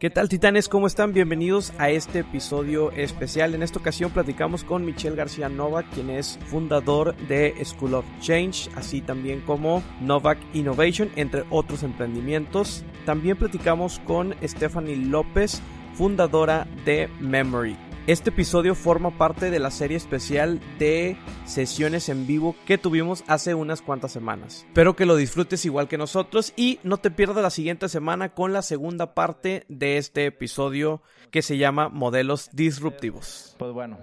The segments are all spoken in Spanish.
¿Qué tal titanes? ¿Cómo están? Bienvenidos a este episodio especial. En esta ocasión platicamos con Michelle García Novak, quien es fundador de School of Change, así también como Novak Innovation, entre otros emprendimientos. También platicamos con Stephanie López, fundadora de Memory. Este episodio forma parte de la serie especial de sesiones en vivo que tuvimos hace unas cuantas semanas. Espero que lo disfrutes igual que nosotros y no te pierdas la siguiente semana con la segunda parte de este episodio que se llama Modelos Disruptivos. Pues bueno,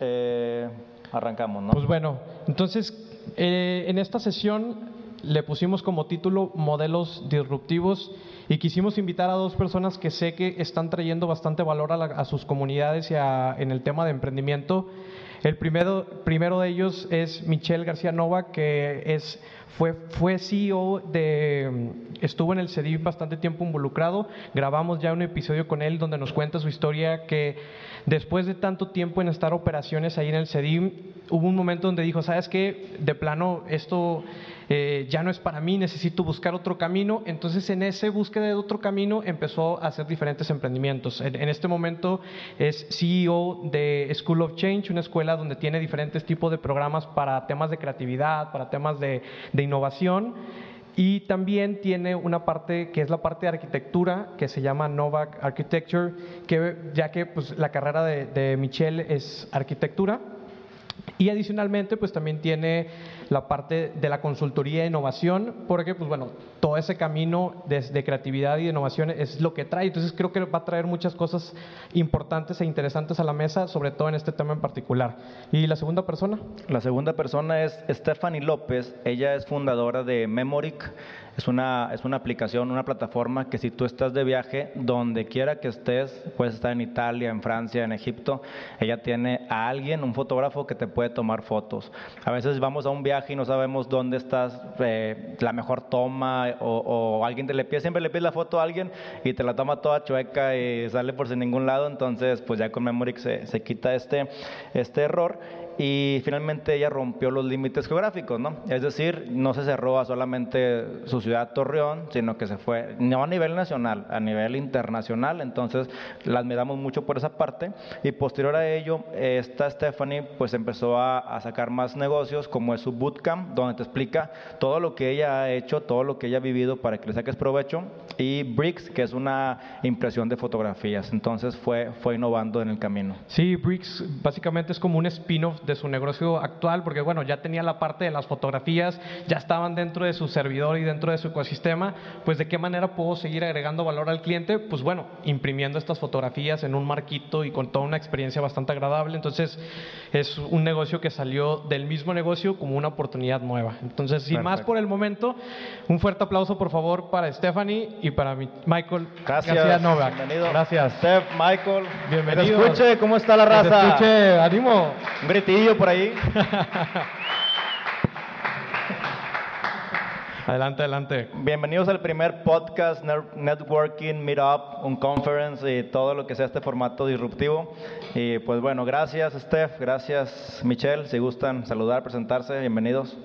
eh, arrancamos, ¿no? Pues bueno, entonces eh, en esta sesión le pusimos como título Modelos Disruptivos y quisimos invitar a dos personas que sé que están trayendo bastante valor a, sus comunidades y en el tema de emprendimiento. El primero, primero de ellos es Michelle García Nova, que es, fue, fue CEO de, estuvo en el CEDIF bastante tiempo involucrado. Grabamos ya un episodio con él donde nos cuenta su historia que después de tanto tiempo en estar operaciones ahí en el CEDIF, hubo un momento donde dijo, ¿sabes qué? De plano, esto eh, ya no es para mí, necesito buscar otro camino. Entonces en ese búsqueda de otro camino empezó a hacer diferentes emprendimientos. En, este momento es CEO de School of Change, una escuela donde tiene diferentes tipos de programas para temas de creatividad, para temas de, innovación. Y también tiene una parte que es la parte de arquitectura, que se llama Novak Architecture, que ya que pues, la carrera de, de Michelle es arquitectura. Y adicionalmente, pues también tiene la parte de la consultoría de innovación, porque pues bueno, todo ese camino de, creatividad y de innovación es lo que trae. Entonces creo que va a traer muchas cosas importantes e interesantes a la mesa, sobre todo en este tema en particular. ¿Y la segunda persona? La segunda persona es Stephanie López. Ella es fundadora de Memoric. Es una, es una aplicación, una plataforma que si tú estás de viaje, donde quiera que estés, puedes estar en Italia, en Francia, en Egipto, ella tiene a alguien, un fotógrafo que te puede tomar fotos. A veces vamos a un viaje y no sabemos dónde estás, eh, la mejor toma, o, alguien te le pide, siempre le pide la foto a alguien y te la toma toda chueca y sale por sin ningún lado, entonces pues ya con Memorix se, se quita este, este error y finalmente ella rompió los límites geográficos, ¿no? Es decir, no se cerró a solamente su ciudad Torreón, sino que se fue no a nivel nacional, a nivel internacional, entonces la admiramos mucho por esa parte y posterior a ello, esta Stephanie pues empezó a, a, sacar más negocios como es su bootcamp, donde te explica todo lo que ella ha hecho, todo lo que ella ha vivido para que le saques provecho y Bricks, que es una impresión de fotografías, entonces fue, fue innovando en el camino. Sí, Bricks básicamente es como un spin-off de su negocio actual, porque bueno, ya tenía la parte de las fotografías, ya estaban dentro de su servidor y dentro de su ecosistema, pues de qué manera puedo seguir agregando valor al cliente, pues bueno, imprimiendo estas fotografías en un marquito y con toda una experiencia bastante agradable, entonces es un negocio que salió del mismo negocio como una oportunidad nueva. Entonces, sin más por el momento, un fuerte aplauso por favor para Stephanie y para Michael Gracias. García Novak. Bienvenido. Gracias. Steph, Michael. Bienvenido. escuche, ¿cómo está la raza? escuche, ánimo. Un gritillo por ahí. Adelante, adelante. Bienvenidos al primer podcast, Networking, Meetup, un conference y todo lo que sea este formato disruptivo. Y pues bueno, gracias Steph, gracias Michelle. Si gustan saludar, presentarse, bienvenidos.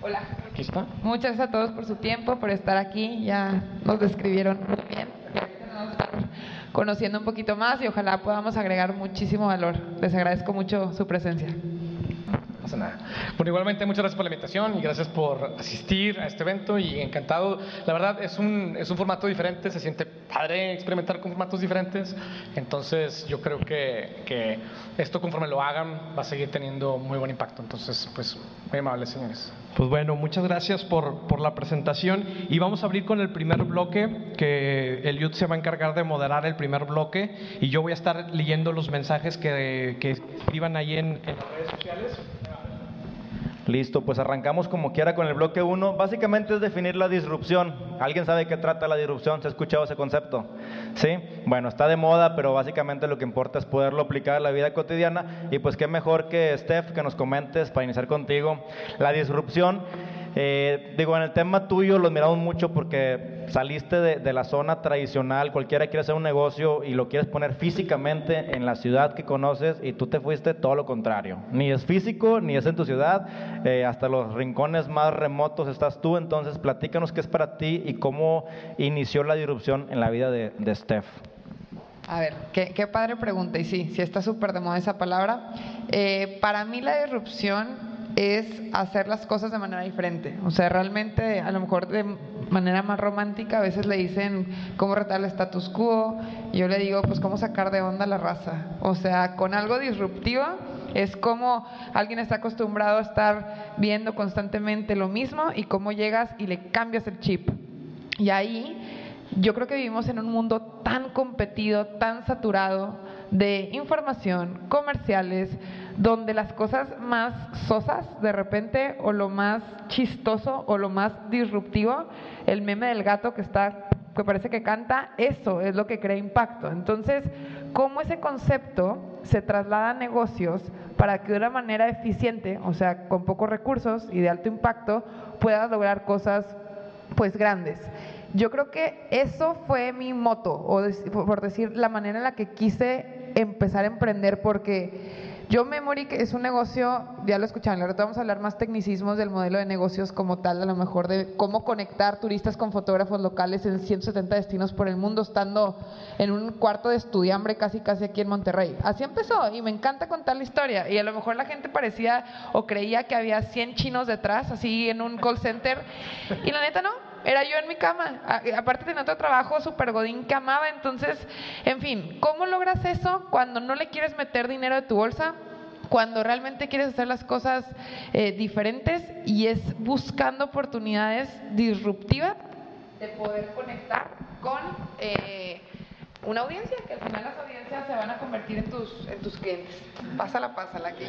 Hola. Aquí está. Muchas gracias a todos por su tiempo, por estar aquí. Ya nos describieron muy bien. Conociendo un poquito más y ojalá podamos agregar muchísimo valor. Les agradezco mucho su presencia. Bueno, igualmente muchas gracias por la invitación y gracias por asistir a este evento y encantado. La verdad es un, es un formato diferente, se siente padre experimentar con formatos diferentes. Entonces yo creo que, que esto conforme lo hagan va a seguir teniendo muy buen impacto. Entonces, pues muy amables señores. Pues bueno, muchas gracias por, por la presentación y vamos a abrir con el primer bloque que el Eliud se va a encargar de moderar el primer bloque y yo voy a estar leyendo los mensajes que, que escriban ahí en, en las redes sociales. Listo, pues arrancamos como quiera con el bloque 1. Básicamente es definir la disrupción. ¿Alguien sabe qué trata la disrupción? ¿Se ha escuchado ese concepto? ¿Sí? Bueno, está de moda, pero básicamente lo que importa es poderlo aplicar a la vida cotidiana. Y pues qué mejor que Steph que nos comentes para iniciar contigo. La disrupción Eh, digo, en el tema tuyo lo admiramos mucho porque saliste de, de, la zona tradicional, cualquiera quiere hacer un negocio y lo quieres poner físicamente en la ciudad que conoces y tú te fuiste todo lo contrario. Ni es físico, ni es en tu ciudad, eh, hasta los rincones más remotos estás tú, entonces platícanos qué es para ti y cómo inició la disrupción en la vida de, de Steph. A ver, qué, qué, padre pregunta, y sí, sí está súper de moda esa palabra. Eh, para mí la disrupción es hacer las cosas de manera diferente. O sea, realmente, a lo mejor de manera más romántica, a veces le dicen cómo retar el status quo, yo le digo, pues cómo sacar de onda la raza. O sea, con algo disruptivo es como alguien está acostumbrado a estar viendo constantemente lo mismo y cómo llegas y le cambias el chip. Y ahí yo creo que vivimos en un mundo tan competido, tan saturado de información, comerciales, donde las cosas más sosas de repente o lo más chistoso o lo más disruptivo, el meme del gato que está que parece que canta, eso es lo que crea impacto. Entonces, ¿cómo ese concepto se traslada a negocios para que de una manera eficiente, o sea, con pocos recursos y de alto impacto, puedas lograr cosas pues grandes? Yo creo que eso fue mi moto, o por decir la manera en la que quise empezar a emprender, porque yo Memory es un negocio, ya lo escucharon, ahora vamos a hablar más tecnicismos del modelo de negocios como tal, a lo mejor de cómo conectar turistas con fotógrafos locales en 170 destinos por el mundo, estando en un cuarto de estudiambre casi casi aquí en Monterrey. Así empezó y me encanta contar la historia y a lo mejor la gente parecía o creía que había 100 chinos detrás, así en un call center y la neta no, era yo en mi cama. Aparte tenía otro trabajo super godín que amaba. Entonces, en fin, ¿cómo logras eso cuando no le quieres meter dinero de tu bolsa? Cuando realmente quieres hacer las cosas eh, diferentes y es buscando oportunidades disruptivas de poder conectar con eh, una audiencia, que al final las audiencias se van a convertir en tus, en tus clientes. Pásala, pásala aquí.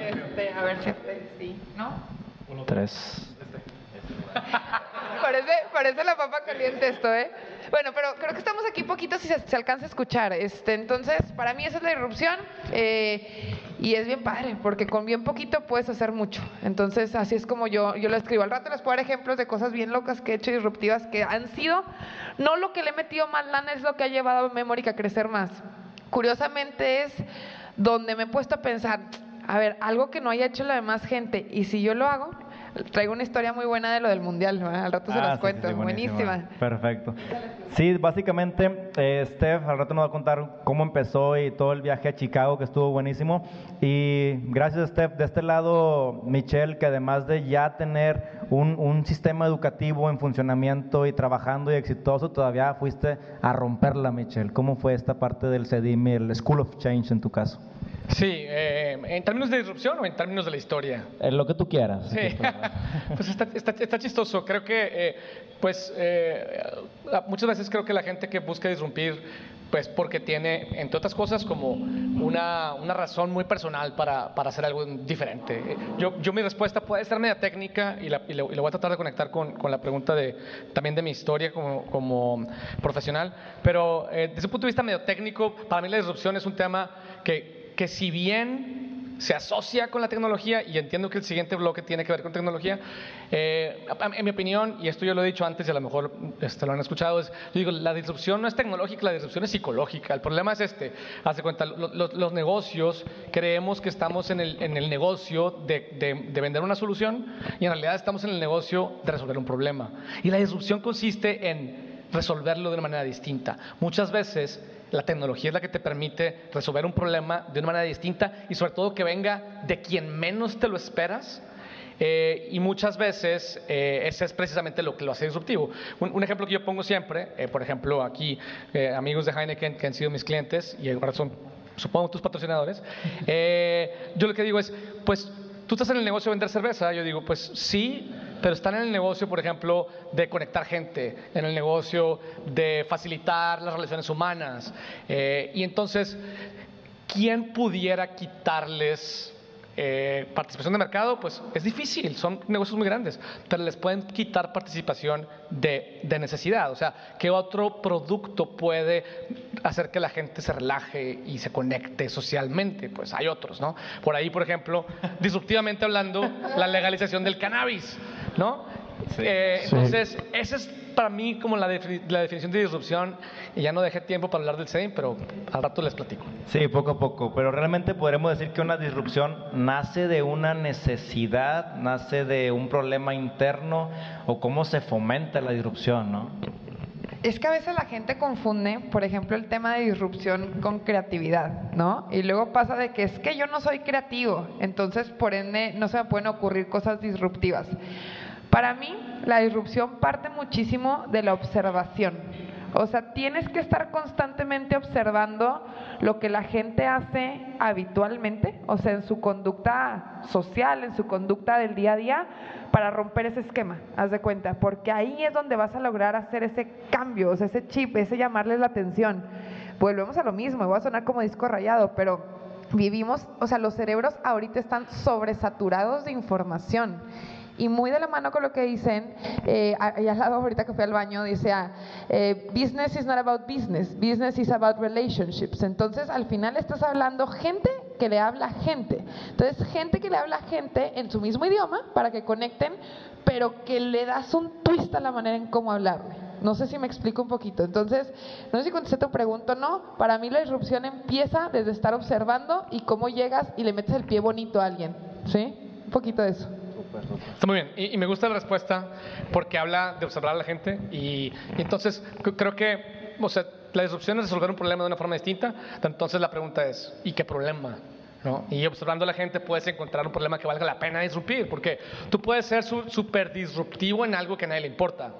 Este, a ver si sí, ¿no? Tres. parece, parece la papa caliente esto, ¿eh? Bueno, pero creo que estamos aquí poquito si se, alcanza a escuchar. Este, entonces, para mí esa es la irrupción eh, y es bien padre, porque con bien poquito puedes hacer mucho. Entonces, así es como yo, yo lo escribo. Al rato les puedo dar ejemplos de cosas bien locas que he hecho disruptivas que han sido, no lo que le he metido más lana es lo que ha llevado a Memory a crecer más. Curiosamente es donde me he puesto a pensar, a ver, algo que no haya hecho la demás gente, y si yo lo hago, Traigo una historia muy buena de lo del mundial, ¿no? al rato se Ah, las sí, cuento, sí, buenísima. buenísima. Perfecto. Sí, básicamente, eh, Steph al rato nos va a contar cómo empezó y todo el viaje a Chicago, que estuvo buenísimo. Y gracias, Steph. De este lado, Michelle, que además de ya tener un, un sistema educativo en funcionamiento y trabajando y exitoso, todavía fuiste a romperla, Michelle. ¿Cómo fue esta parte del CEDIM el School of Change en tu caso? Sí, eh, ¿en términos de disrupción o en términos de la historia? En lo que tú quieras. Sí, pues está, está, está chistoso. Creo que, eh, pues, eh, muchas veces creo que la gente que busca disrumpir, pues, porque tiene, entre otras cosas, como una, una razón muy personal para, para hacer algo diferente. Yo, yo mi respuesta puede ser media técnica y la, y la, y la voy a tratar de conectar con, con, la pregunta de, también de mi historia como, como profesional, pero eh, desde un punto de vista medio técnico, para mí la disrupción es un tema que que si bien se asocia con la tecnología, y entiendo que el siguiente bloque tiene que ver con tecnología, eh, en mi opinión, y esto yo lo he dicho antes y a lo mejor este, lo han escuchado, es, digo, la disrupción no es tecnológica, la disrupción es psicológica. El problema es este, hace cuenta, lo, lo, los negocios, creemos que estamos en el, en el negocio de, de vender una solución y en realidad estamos en el negocio de resolver un problema. Y la disrupción consiste en resolverlo de una manera distinta. Muchas veces la tecnología es la que te permite resolver un problema de una manera distinta y sobre todo que venga de quien menos te lo esperas. Eh, y muchas veces eh, ese es precisamente lo que lo hace disruptivo. Un, un ejemplo que yo pongo siempre, eh, por ejemplo, aquí eh, amigos de Heineken que han sido mis clientes y ahora son, supongo, tus patrocinadores, eh, yo lo que digo es, pues tú estás en el negocio de vender cerveza, yo digo, pues sí, pero están en el negocio, por ejemplo, de conectar gente, en el negocio de facilitar las relaciones humanas. Eh, y entonces, ¿quién pudiera quitarles eh, participación de mercado? Pues es difícil, son negocios muy grandes, pero les pueden quitar participación de, de necesidad. O sea, ¿qué otro producto puede hacer que la gente se relaje y se conecte socialmente? Pues hay otros, ¿no? Por ahí, por ejemplo, disruptivamente hablando, la legalización del cannabis. ¿no? Eh, entonces, esa es para mí como la, la, definición de disrupción. Y ya no dejé tiempo para hablar del setting, pero al rato les platico. Sí, poco a poco. Pero realmente podremos decir que una disrupción nace de una necesidad, nace de un problema interno, o cómo se fomenta la disrupción, ¿no? Es que a veces la gente confunde, por ejemplo, el tema de disrupción con creatividad, ¿no? Y luego pasa de que es que yo no soy creativo, entonces por ende no se me pueden ocurrir cosas disruptivas. Para mí, la disrupción parte muchísimo de la observación. O sea, tienes que estar constantemente observando lo que la gente hace habitualmente, o sea, en su conducta social, en su conducta del día a día, para romper ese esquema, haz de cuenta, porque ahí es donde vas a lograr hacer ese cambio, o sea, ese chip, ese llamarles la atención. Volvemos a lo mismo, voy a sonar como disco rayado, pero vivimos, o sea, los cerebros ahorita están sobresaturados de información y muy de la mano con lo que dicen, eh, allá al lado ahorita que fui al baño, dice, ah, eh, business is not about business, business is about relationships. Entonces, al final estás hablando gente que le habla gente. Entonces, gente que le habla gente en su mismo idioma para que conecten, pero que le das un twist a la manera en cómo hablarle. No sé si me explico un poquito. Entonces, no sé si contesté tu pregunta o no. Para mí la disrupción empieza desde estar observando y cómo llegas y le metes el pie bonito a alguien. ¿Sí? Un poquito de eso. Está muy bien. Y, me gusta la respuesta porque habla de observar a la gente. Y, entonces creo que, o sea, la disrupción es resolver un problema de una forma distinta. Entonces la pregunta es, ¿y qué problema? ¿No? Y observando a la gente puedes encontrar un problema que valga la pena disruptir, porque tú puedes ser súper disruptivo en algo que a nadie le importa.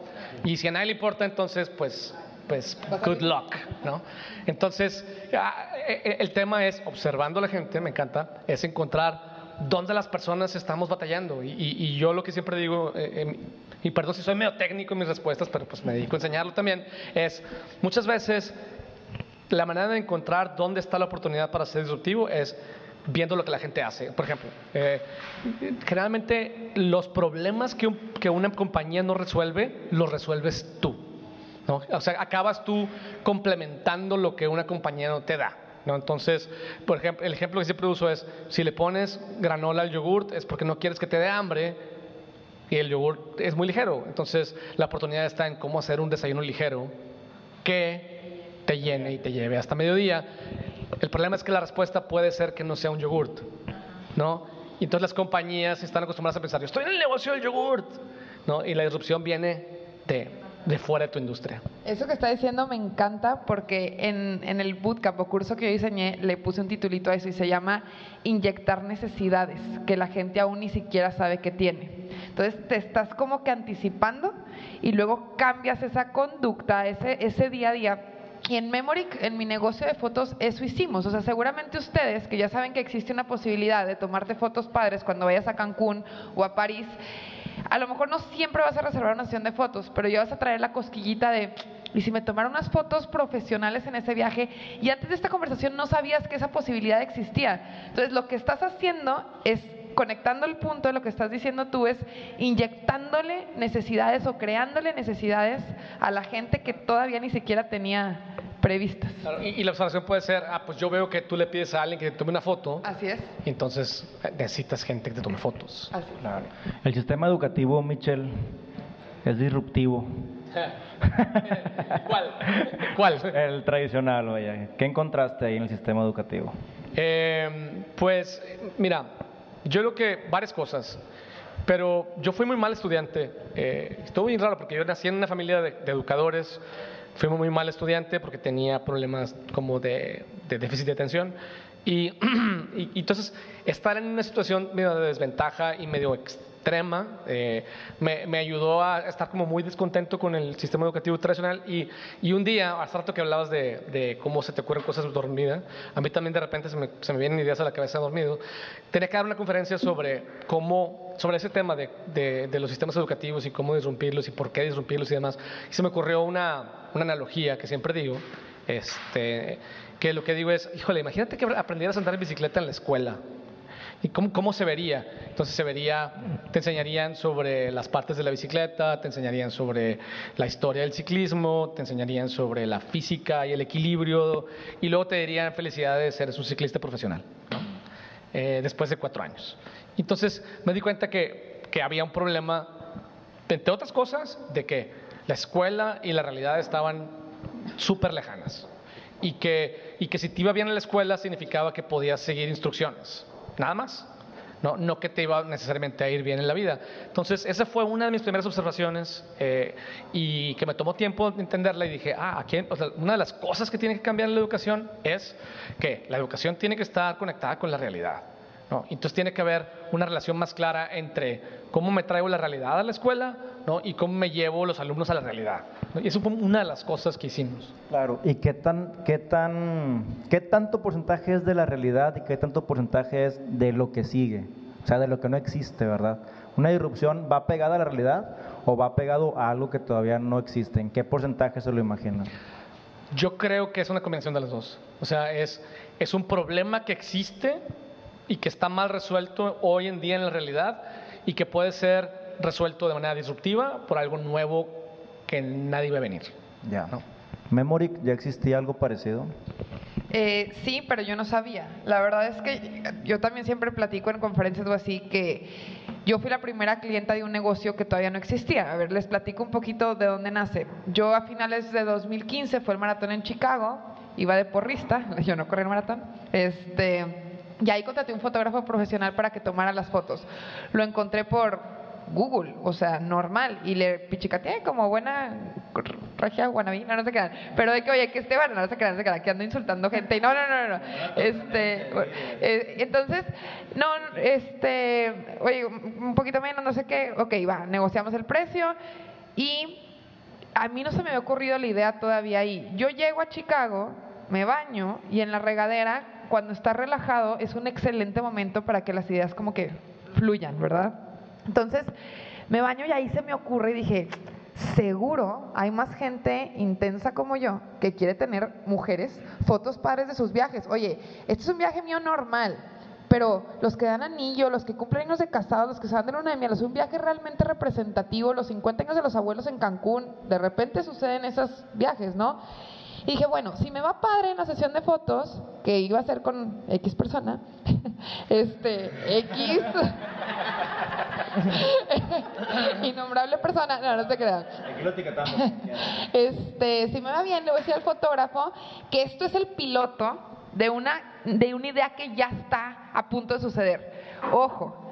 Y si a nadie le importa, entonces, pues, pues, good luck, ¿no? Entonces, ah, e, e, el tema es, observando a la gente, me encanta, es encontrar dónde las personas estamos batallando. Y, yo lo que siempre digo, eh, y perdón si soy medio técnico en mis respuestas, pero pues me dedico a enseñarlo también, es muchas veces la manera de encontrar dónde está la oportunidad para ser disruptivo es viendo lo que la gente hace. Por ejemplo, eh, generalmente los problemas que, que, una compañía no resuelve, los resuelves tú. ¿no? O sea, acabas tú complementando lo que una compañía no te da. Entonces, por ejemplo, el ejemplo que siempre uso es, si le pones granola al yogurt es porque no quieres que te dé hambre y el yogurt es muy ligero. Entonces, la oportunidad está en cómo hacer un desayuno ligero que te llene y te lleve hasta mediodía. El problema es que la respuesta puede ser que no sea un yogurt, ¿no? Y entonces las compañías están acostumbradas a pensar, yo estoy en el negocio del yogurt, ¿no? Y la disrupción viene de de fuera de tu industria. Eso que está diciendo me encanta porque en, en, el bootcamp o curso que yo diseñé le puse un titulito a eso y se llama Inyectar necesidades que la gente aún ni siquiera sabe que tiene. Entonces te estás como que anticipando y luego cambias esa conducta, ese, ese día a día y en Memoric, en mi negocio de fotos, eso hicimos. O sea, seguramente ustedes, que ya saben que existe una posibilidad de tomarte fotos padres cuando vayas a Cancún o a París, a lo mejor no siempre vas a reservar una sesión de fotos, pero ya vas a traer la cosquillita de, y si me tomaron unas fotos profesionales en ese viaje, y antes de esta conversación no sabías que esa posibilidad existía. Entonces, lo que estás haciendo es conectando el punto de lo que estás diciendo tú es inyectándole necesidades o creándole necesidades a la gente que todavía ni siquiera tenía previstas. y, la observación puede ser, ah, pues yo veo que tú le pides a alguien que te tome una foto. Así es. Y entonces eh, necesitas gente que te tome fotos. Así Claro. El sistema educativo, Michelle, es disruptivo. ¿Cuál? ¿Cuál? El tradicional, vaya. ¿Qué encontraste ahí en el sistema educativo? Eh, pues, mira, yo creo que varias cosas. Pero yo fui muy mal estudiante. Eh, estuvo bien raro porque yo nací en una familia de, de educadores Fui muy mal estudiante porque tenía problemas como de, déficit de atención. Y, y, entonces, estar en una situación medio de desventaja y medio extrema eh, me, me, ayudó a estar como muy descontento con el sistema educativo tradicional. Y, y un día, hace rato que hablabas de, de, cómo se te ocurren cosas dormida, a mí también de repente se me, se me vienen ideas a la cabeza dormido. Tenía que dar una conferencia sobre cómo sobre ese tema de, de, de, los sistemas educativos y cómo disrumpirlos y por qué disrumpirlos y demás. Y se me ocurrió una, una analogía que siempre digo, este, que lo que digo es, híjole, imagínate que aprendieras a andar en bicicleta en la escuela. ¿Y cómo, cómo, se vería? Entonces se vería, te enseñarían sobre las partes de la bicicleta, te enseñarían sobre la historia del ciclismo, te enseñarían sobre la física y el equilibrio, y luego te dirían felicidades, eres un ciclista profesional, eh, después de cuatro años. Entonces me di cuenta que, que había un problema Entre otras cosas, de que la escuela y la realidad estaban súper lejanas. Y que, y que si te iba bien en la escuela significaba que podías seguir instrucciones. Nada más. No, no que te iba necesariamente a ir bien en la vida. Entonces, esa fue una de mis primeras observaciones eh, y que me tomó tiempo entenderla y dije, ah, aquí, o una de las cosas que tiene que cambiar en la educación es que la educación tiene que estar conectada con la realidad. ¿no? Entonces tiene que haber una relación más clara entre cómo me traigo la realidad a la escuela ¿no? y cómo me llevo los alumnos a la realidad. Y eso fue una de las cosas que hicimos. Claro, ¿y qué, tan, qué, tan, qué tanto porcentaje es de la realidad y qué tanto porcentaje es de lo que sigue? O sea, de lo que no existe, ¿verdad? ¿Una disrupción va pegada a la realidad o va pegado a algo que todavía no existe? ¿En qué porcentaje se lo imaginan? Yo creo que es una combinación de las dos. O sea, es, es un problema que existe y que está mal resuelto hoy en día en la realidad y que puede ser resuelto de manera disruptiva por algo nuevo que nadie va a venir. Ya. ¿no? ¿Memory ya existía algo parecido? Eh, sí, pero yo no sabía. La verdad es que yo también siempre platico en conferencias o así que yo fui la primera clienta de un negocio que todavía no existía. A ver, les platico un poquito de dónde nace. Yo a finales de 2015 fue el maratón en Chicago, iba de porrista, yo no corrí el maratón. Este, y ahí contraté un fotógrafo profesional para que tomara las fotos. Lo encontré por Google, o sea, normal. Y le pichicateé como buena regia guanabina, no sé qué. Pero de que, oye, que Esteban, no sé qué, no sé qué, que ando insultando gente. Y no, no, no, no. Este, eh, entonces, no, este, oye, un poquito menos, no sé qué. Ok, va, negociamos el precio. Y a mí no se me había ocurrido la idea todavía ahí. Yo llego a Chicago, me baño y en la regadera cuando está relajado es un excelente momento para que las ideas como que fluyan, ¿verdad? Entonces, me baño y ahí se me ocurre y dije, seguro hay más gente intensa como yo que quiere tener mujeres fotos padres de sus viajes. Oye, este es un viaje mío normal, pero los que dan anillo, los que cumplen años de casados, los que se van de luna de miel, es un viaje realmente representativo, los 50 años de los abuelos en Cancún, de repente suceden esos viajes, ¿no? Y dije, bueno, si me va padre en la sesión de fotos, que iba a ser con X persona, este, X, innombrable persona, no, no se crean. Aquí lo Este, si me va bien, le voy a decir al fotógrafo que esto es el piloto de una, de una idea que ya está a punto de suceder. Ojo,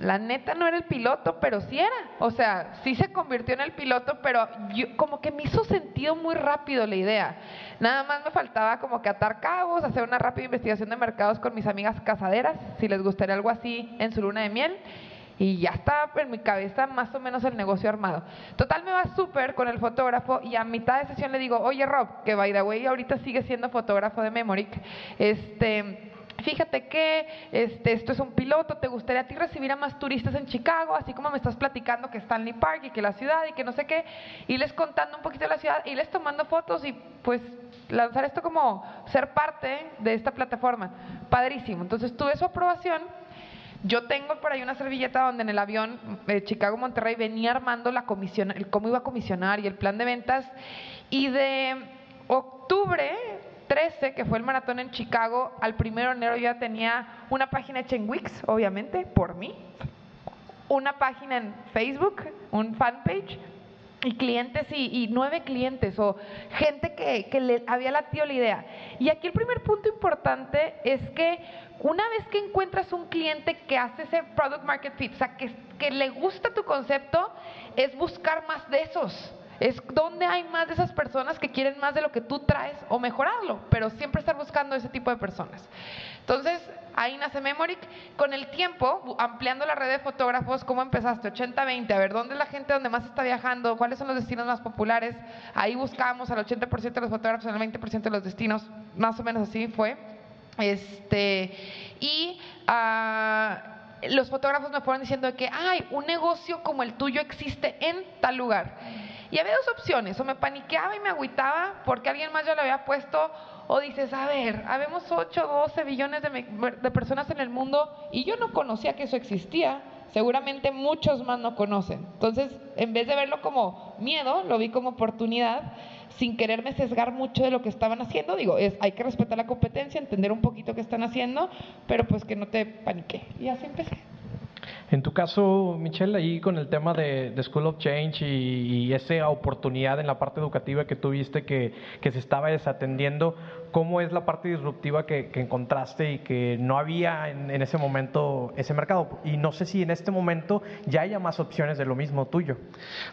la neta no era el piloto, pero sí era. O sea, sí se convirtió en el piloto, pero yo, como que me hizo sentido muy rápido la idea. Nada más me faltaba como que atar cabos, hacer una rápida investigación de mercados con mis amigas casaderas, si les gustaría algo así en su luna de miel. Y ya estaba en mi cabeza más o menos el negocio armado. Total, me va súper con el fotógrafo y a mitad de sesión le digo, oye Rob, que by the way ahorita sigue siendo fotógrafo de Memoric, este fíjate que este, esto es un piloto, ¿te gustaría a ti recibir a más turistas en Chicago? Así como me estás platicando que Stanley Park y que la ciudad y que no sé qué, y les contando un poquito de la ciudad y les tomando fotos y pues lanzar esto como ser parte de esta plataforma. Padrísimo. Entonces tuve su aprobación. Yo tengo por ahí una servilleta donde en el avión de Chicago-Monterrey venía armando la comisión, el cómo iba a comisionar y el plan de ventas. Y de octubre 13, que fue el maratón en Chicago, al primero de enero ya tenía una página hecha en Wix, obviamente, por mí, una página en Facebook, un fanpage, y clientes y, nueve clientes o gente que, le había latido la idea. Y aquí el primer punto importante es que una vez que encuentras un cliente que hace ese product market fit, o sea, que le gusta tu concepto, es buscar más de esos. Es donde hay más de esas personas que quieren más de lo que tú traes o mejorarlo, pero siempre estar buscando ese tipo de personas. Entonces, ahí nace Memoric. Con el tiempo, ampliando la red de fotógrafos, ¿cómo empezaste? 80-20, a ver, ¿dónde es la gente donde más está viajando? ¿Cuáles son los destinos más populares? Ahí buscábamos al 80% de los fotógrafos, al 20% de los destinos, más o menos así fue. Este, y uh, los fotógrafos me fueron diciendo que, hay un negocio como el tuyo existe en tal lugar. Y había dos opciones, o me paniqueaba y me agüitaba porque alguien más ya lo había puesto, o dices, a ver, habemos 8, 12 billones de, personas en el mundo y yo no conocía que eso existía, seguramente muchos más no conocen. Entonces, en vez de verlo como miedo, lo vi como oportunidad, sin quererme sesgar mucho de lo que estaban haciendo. Digo, es, hay que respetar la competencia, entender un poquito qué están haciendo, pero pues que no te panique. Y así empecé. En tu caso, Michelle, ahí con el tema de, School of Change y, esa oportunidad en la parte educativa que tuviste que, que se estaba desatendiendo, ¿cómo es la parte disruptiva que, encontraste y que no había en, ese momento ese mercado? Y no sé si en este momento ya haya más opciones de lo mismo tuyo.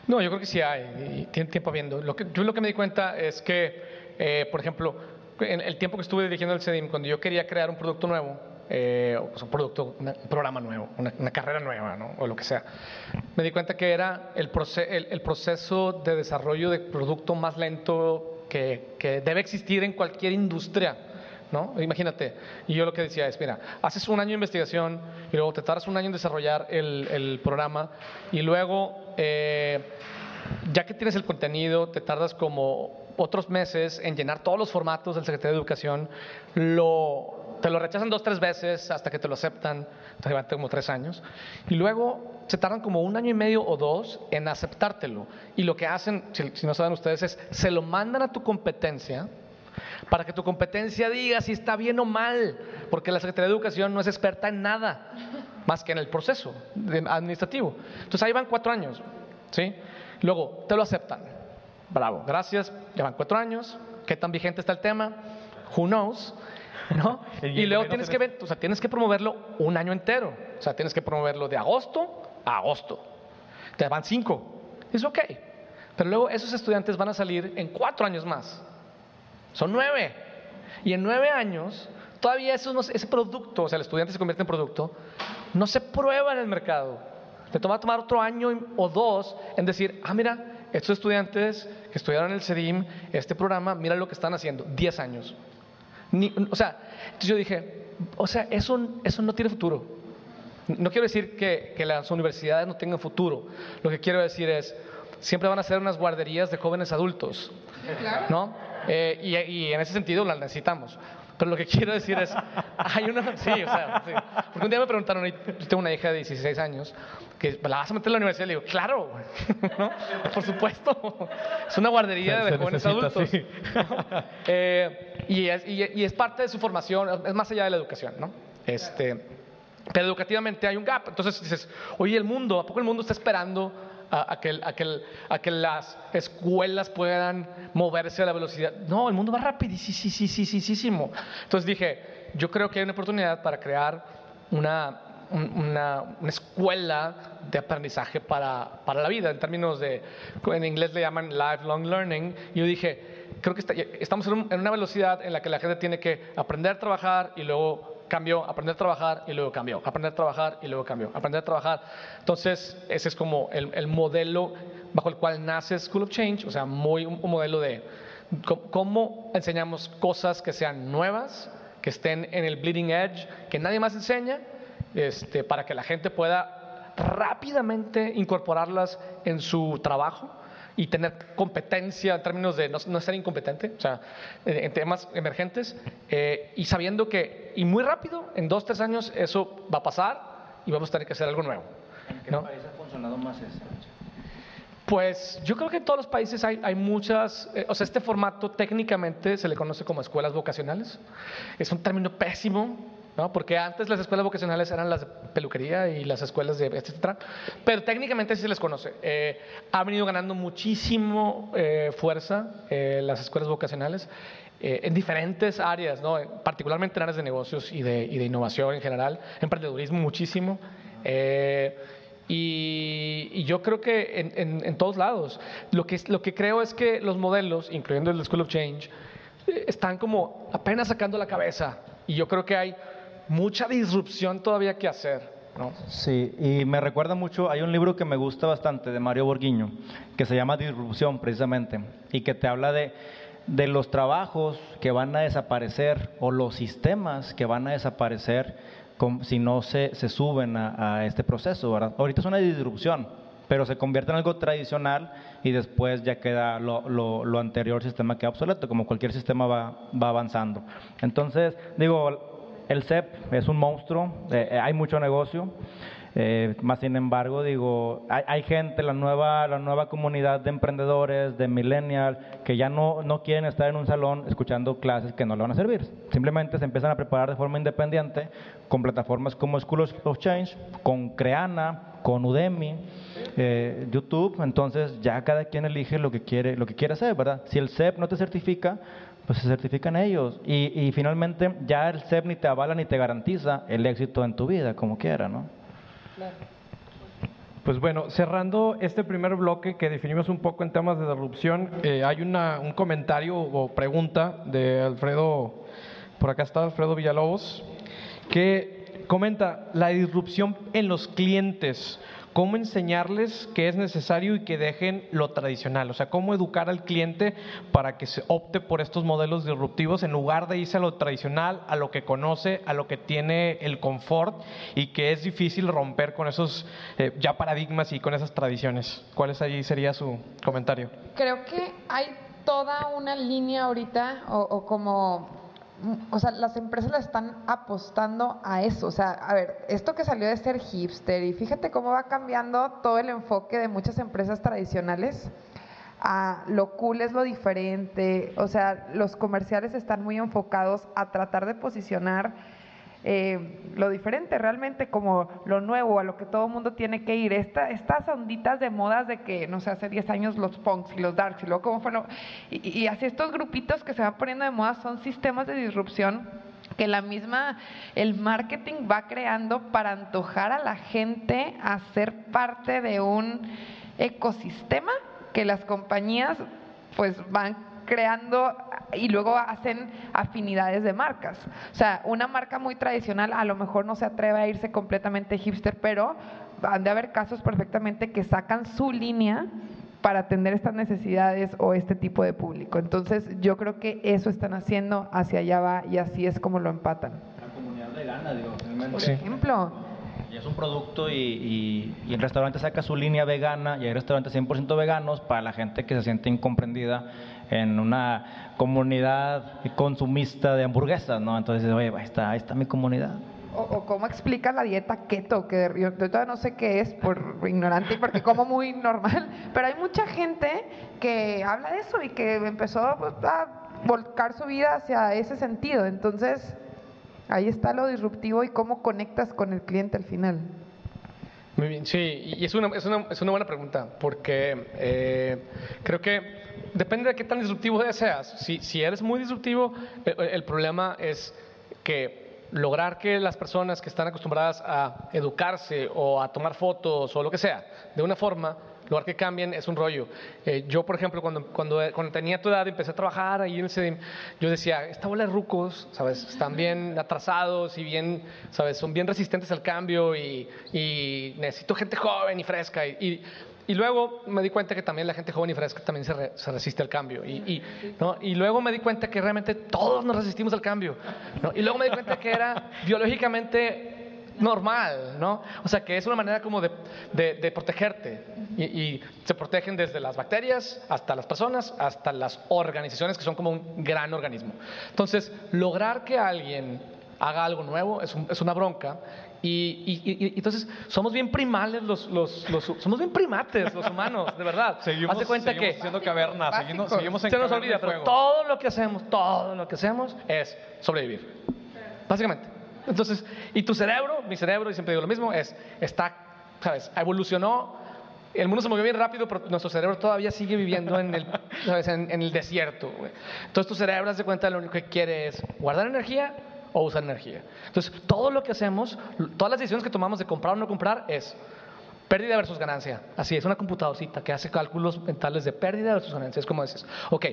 No, yo creo que sí hay, y tiene tiempo viendo. Lo que, yo lo que me di cuenta es que, eh, por ejemplo, en el tiempo que estuve dirigiendo el CEDIM, cuando yo quería crear un producto nuevo, eh, un producto, un programa nuevo, una, carrera nueva, ¿no? o lo que sea. Me di cuenta que era el, el, proceso de desarrollo de producto más lento que, que, debe existir en cualquier industria. ¿no? Imagínate, y yo lo que decía es, mira, haces un año de investigación y luego te tardas un año en desarrollar el, el programa y luego, eh, ya que tienes el contenido, te tardas como otros meses en llenar todos los formatos del secretario de Educación, lo te lo rechazan dos, tres veces hasta que te lo aceptan, te llevan como tres años, y luego se tardan como un año y medio o dos en aceptártelo. Y lo que hacen, si, no saben ustedes, es se lo mandan a tu competencia para que tu competencia diga si está bien o mal, porque la Secretaría de Educación no es experta en nada más que en el proceso administrativo. Entonces ahí van cuatro años, ¿sí? Luego te lo aceptan. Bravo, gracias, llevan cuatro años. ¿Qué tan vigente está el tema? Who knows? ¿No? y luego tienes que, ver, o sea, tienes que promoverlo un año entero. O sea, tienes que promoverlo de agosto a agosto. Te van cinco. Es ok. Pero luego esos estudiantes van a salir en cuatro años más. Son nueve. Y en nueve años, todavía eso ese producto, o sea, el estudiante se convierte en producto, no se prueba en el mercado. Te toma tomar otro año o dos en decir, ah, mira, estos estudiantes que estudiaron en el CEDIM, este programa, mira lo que están haciendo. Diez años o sea, yo dije, o sea, eso, eso no tiene futuro. No quiero decir que, que las universidades no tengan futuro. Lo que quiero decir es, siempre van a ser unas guarderías de jóvenes adultos. ¿No? Eh, y, y, en ese sentido las necesitamos. Pero lo que quiero decir es, hay una... Sí, o sea, porque un día me preguntaron, yo tengo una hija de 16 años, que la vas a meter en la universidad. Y le digo, claro, ¿no? por supuesto. Es una guardería de jóvenes adultos. Eh, y, es, y, es, parte de su formación, es más allá de la educación, ¿no? Este, pero educativamente hay un gap. Entonces dices, oye, el mundo, ¿a poco el mundo está esperando a, que, las escuelas puedan moverse a la velocidad. No, el mundo va rapidísimo. Entonces dije, yo creo que hay una oportunidad para crear una, una, escuela de aprendizaje para, para, la vida, en términos de, en inglés le llaman lifelong learning. Y yo dije, creo que estamos en una velocidad en la que la gente tiene que aprender a trabajar y luego cambió, aprender a trabajar y luego cambió, aprender a trabajar y luego cambió, aprender a trabajar. Entonces, ese es como el, modelo bajo el cual nace School of Change, o sea, muy un, modelo de cómo enseñamos cosas que sean nuevas, que estén en el bleeding edge, que nadie más enseña, este, para que la gente pueda rápidamente incorporarlas en su trabajo y tener competencia en términos de no, ser incompetente, o sea, en temas emergentes, eh, y sabiendo que, y muy rápido, en dos, tres años, eso va a pasar y vamos a tener que hacer algo nuevo. ¿En qué país ha funcionado más eso? Pues yo creo que en todos los países hay, hay muchas, eh, o sea, este formato técnicamente se le conoce como escuelas vocacionales. Es un término pésimo, Porque antes las escuelas vocacionales eran las de peluquería y las escuelas de etcétera, pero técnicamente sí se les conoce. Eh, ha venido ganando muchísimo eh, fuerza eh, las escuelas vocacionales en diferentes áreas, ¿no? particularmente en áreas de negocios y de, innovación en general, emprendedurismo muchísimo. Y, yo creo que en, en, en, todos lados. Lo que, lo que creo es que los modelos, incluyendo el School of Change, están como apenas sacando la cabeza. Y yo creo que hay mucha disrupción todavía que hacer. ¿no? Sí, y me recuerda mucho, hay un libro que me gusta bastante de Mario Borguiño, que se llama Disrupción precisamente, y que te habla de, de los trabajos que van a desaparecer o los sistemas que van a desaparecer si no se, se suben a, este proceso. ¿verdad? Ahorita es una disrupción, pero se convierte en algo tradicional y después ya queda lo, lo, lo anterior sistema queda obsoleto, como cualquier sistema va, va avanzando. Entonces, digo, el CEP es un monstruo, eh, eh, hay mucho negocio. Eh, más sin embargo, digo, hay, gente, la nueva, la nueva comunidad de emprendedores, de millennial, que ya no, no quieren estar en un salón escuchando clases que no le van a servir. Simplemente se empiezan a preparar de forma independiente con plataformas como School of Change, con Creana, con Udemy, eh, YouTube. Entonces ya cada quien elige lo que quiere, lo que quiere hacer, ¿verdad? Si el CEP no te certifica, pues se certifican ellos. Y, y finalmente ya el CEP ni te avala ni te garantiza el éxito en tu vida, como quiera, ¿no? Pues bueno, cerrando este primer bloque que definimos un poco en temas de disrupción, eh, hay una, un comentario o pregunta de Alfredo, por acá está Alfredo Villalobos, que comenta la disrupción en los clientes cómo enseñarles que es necesario y que dejen lo tradicional, o sea, cómo educar al cliente para que se opte por estos modelos disruptivos en lugar de irse a lo tradicional, a lo que conoce, a lo que tiene el confort y que es difícil romper con esos eh, ya paradigmas y con esas tradiciones. ¿Cuál es sería su comentario? Creo que hay toda una línea ahorita o como o sea, las empresas le están apostando a eso. O sea, a ver, esto que salió de ser hipster y fíjate cómo va cambiando todo el enfoque de muchas empresas tradicionales a lo cool es lo diferente. O sea, los comerciales están muy enfocados a tratar de posicionar eh, lo diferente, realmente como lo nuevo, a lo que todo el mundo tiene que ir. Esta, estas onditas de modas de que, no sé, hace 10 años los punks y los darks y luego cómo fue Y, y así estos grupitos que se van poniendo de moda son sistemas de disrupción que la misma, el marketing va creando para antojar a la gente a ser parte de un ecosistema que las compañías pues van creando y luego hacen afinidades de marcas. O sea, una marca muy tradicional a lo mejor no se atreve a irse completamente hipster, pero han de haber casos perfectamente que sacan su línea para atender estas necesidades o este tipo de público. Entonces, yo creo que eso están haciendo, hacia allá va y así es como lo empatan. La comunidad vegana, digo, Por ejemplo. Es un producto y, el restaurante saca su línea vegana y hay restaurantes 100% veganos para la gente que se siente incomprendida en una comunidad consumista de hamburguesas, ¿no? Entonces, oye, ahí está mi comunidad. O, o, cómo explica la dieta keto, que yo, todavía no sé qué es por ignorante y porque como muy normal, pero hay mucha gente que habla de eso y que empezó pues, a volcar su vida hacia ese sentido. Entonces, ahí está lo disruptivo y cómo conectas con el cliente al final. Muy bien, sí, y es una, es una, es una buena pregunta, porque eh, creo que depende de qué tan disruptivo seas. Si, si eres muy disruptivo, el, el, problema es que lograr que las personas que están acostumbradas a educarse o a tomar fotos o lo que sea, de una forma, lograr que cambien es un rollo. Eh, yo, por ejemplo, cuando, cuando, cuando, tenía tu edad empecé a trabajar ahí en el yo decía, esta bola de rucos, ¿sabes? Están bien atrasados y bien, ¿sabes? Son bien resistentes al cambio y, y necesito gente joven y fresca. Y, y, y, luego me di cuenta que también la gente joven y fresca también se, re, se resiste al cambio. Y, ¿no? y luego me di cuenta que realmente todos nos resistimos al cambio. ¿no? Y luego me di cuenta que era biológicamente normal, ¿no? O sea, que es una manera como de, de, de protegerte. Y, y, se protegen desde las bacterias hasta las personas, hasta las organizaciones que son como un gran organismo. Entonces, lograr que alguien haga algo nuevo es, un, es una bronca. Y, y, y, entonces somos bien primales los, los, los, somos bien primates los humanos, de verdad. seguimos, Haz de cuenta seguimos que siendo caverna, seguimos, seguimos en se nos olvida, pero todo lo que hacemos, todo lo que hacemos es sobrevivir. Básicamente. Entonces, y tu cerebro, mi cerebro, y siempre digo lo mismo, es, está, ¿sabes? Evolucionó, el mundo se movió bien rápido, pero nuestro cerebro todavía sigue viviendo en el, ¿sabes? En, en el desierto. Güey. Entonces tu cerebro, haz de cuenta, lo único que quiere es guardar energía o usar energía. Entonces, todo lo que hacemos, todas las decisiones que tomamos de comprar o no comprar es pérdida versus ganancia. Así es, una computadorcita que hace cálculos mentales de pérdida versus ganancia. Es como dices, ok,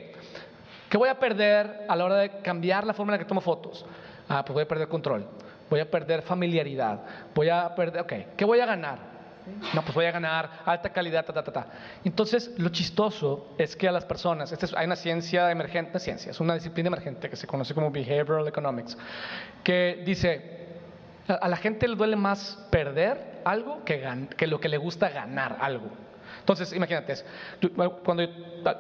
¿qué voy a perder a la hora de cambiar la forma en la que tomo fotos? Ah, pues voy a perder control, voy a perder familiaridad, voy a perder, ok, ¿qué voy a ganar? No, pues voy a ganar alta calidad, ta, ta, ta, ta. Entonces, lo chistoso es que a las personas, este es, hay una ciencia emergente, una ciencia, es una disciplina emergente que se conoce como Behavioral Economics, que dice, a, a la gente le duele más perder algo que, gan, que lo que le gusta ganar algo. Entonces, imagínate, cuando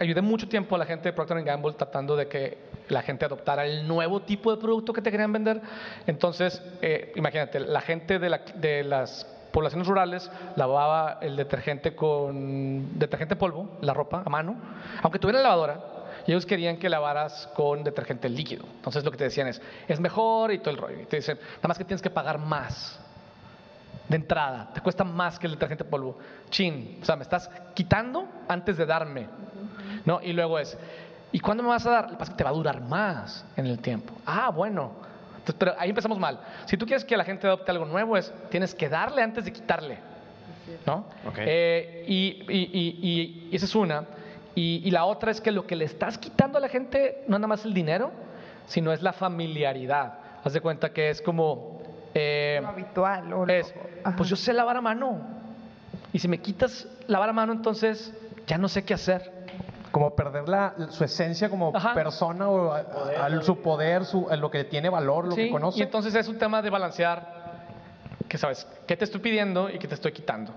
ayudé mucho tiempo a la gente de Procter Gamble tratando de que la gente adoptara el nuevo tipo de producto que te querían vender, entonces, eh, imagínate, la gente de, la, de las poblaciones rurales lavaba el detergente con detergente polvo, la ropa a mano, aunque tuviera lavadora, ellos querían que lavaras con detergente líquido. Entonces lo que te decían es, es mejor y todo el rollo. Y te dicen, nada más que tienes que pagar más de entrada, te cuesta más que el detergente polvo. Chin, o sea, me estás quitando antes de darme. ¿No? Y luego es, ¿y cuándo me vas a dar? Te va a durar más en el tiempo. Ah, bueno pero ahí empezamos mal. Si tú quieres que la gente adopte algo nuevo, es tienes que darle antes de quitarle. ¿No? Eh, y, esa es una. Y, la otra es que lo que le estás quitando a la gente no es nada más el dinero, sino es la familiaridad. Haz de cuenta que es como... Eh, lo habitual. O es, pues yo sé lavar a mano. Y si me quitas lavar a mano, entonces ya no sé qué hacer como perder la, su esencia como persona o su poder, su, lo que tiene valor, lo que conoce. Y entonces es un tema de balancear, que sabes, qué te estoy pidiendo y qué te estoy quitando.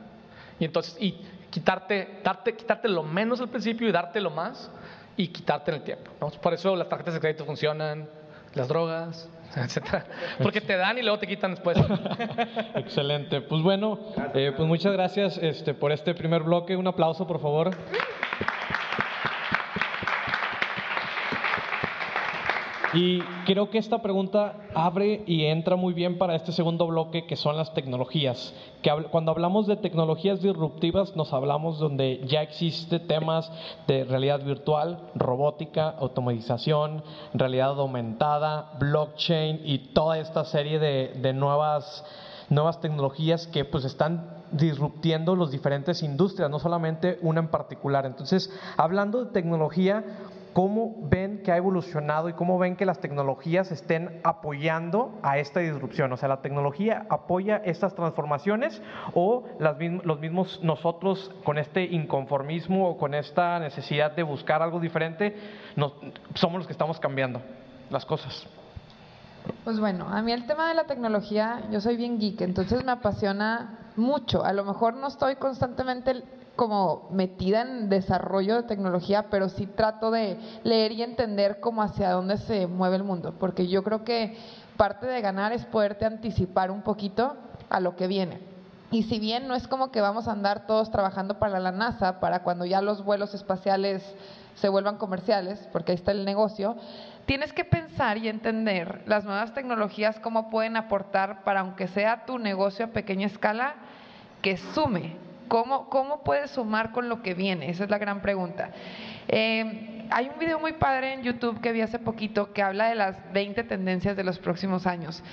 Y entonces, y quitarte, darte, quitarte lo menos al principio y darte lo más y quitarte en el tiempo. Por eso las tarjetas de crédito funcionan, las drogas, etcétera, porque te dan y luego te quitan después. Excelente. Pues bueno, eh, pues muchas gracias este, por este primer bloque. Un aplauso, por favor. Y creo que esta pregunta abre y entra muy bien para este segundo bloque que son las tecnologías. Que cuando hablamos de tecnologías disruptivas nos hablamos donde ya existe temas de realidad virtual, robótica, automatización, realidad aumentada, blockchain y toda esta serie de, de nuevas nuevas tecnologías que pues están disruptiendo las diferentes industrias, no solamente una en particular. Entonces, hablando de tecnología, ¿Cómo ven que ha evolucionado y cómo ven que las tecnologías estén apoyando a esta disrupción? O sea, ¿la tecnología apoya estas transformaciones o los mismos nosotros con este inconformismo o con esta necesidad de buscar algo diferente, somos los que estamos cambiando las cosas? Pues bueno, a mí el tema de la tecnología, yo soy bien geek, entonces me apasiona mucho. A lo mejor no estoy constantemente como metida en desarrollo de tecnología, pero sí trato de leer y entender cómo hacia dónde se mueve el mundo, porque yo creo que parte de ganar es poderte anticipar un poquito a lo que viene. Y si bien no es como que vamos a andar todos trabajando para la NASA, para cuando ya los vuelos espaciales se vuelvan comerciales, porque ahí está el negocio, tienes que pensar y entender las nuevas tecnologías, cómo pueden aportar para, aunque sea tu negocio a pequeña escala, que sume ¿Cómo, ¿Cómo puedes sumar con lo que viene? Esa es la gran pregunta. Eh, hay un video muy padre en YouTube que vi hace poquito que habla de las 20 tendencias de los próximos años.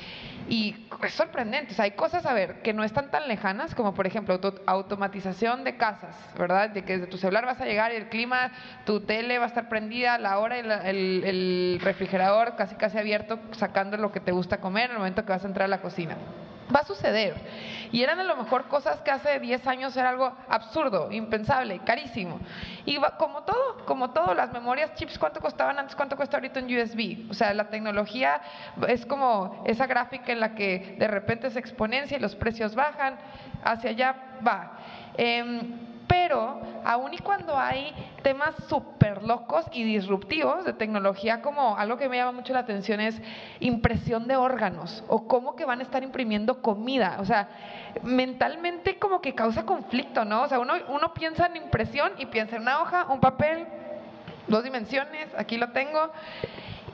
Y es sorprendente, o sea, hay cosas, a ver, que no están tan lejanas, como por ejemplo automatización de casas, ¿verdad? De que desde tu celular vas a llegar el clima, tu tele va a estar prendida, la hora, el, el, el refrigerador casi casi abierto, sacando lo que te gusta comer en el momento que vas a entrar a la cocina. Va a suceder. Y eran a lo mejor cosas que hace 10 años era algo absurdo, impensable, carísimo. Y como todo, como todo, las memorias chips, ¿cuánto costaban antes? ¿Cuánto cuesta ahorita un USB? O sea, la tecnología es como esa gráfica en la que de repente se exponencia y los precios bajan, hacia allá va. Eh, pero aun y cuando hay temas súper locos y disruptivos de tecnología, como algo que me llama mucho la atención es impresión de órganos o cómo que van a estar imprimiendo comida. O sea, mentalmente como que causa conflicto, ¿no? O sea, uno, uno piensa en impresión y piensa en una hoja, un papel, dos dimensiones, aquí lo tengo.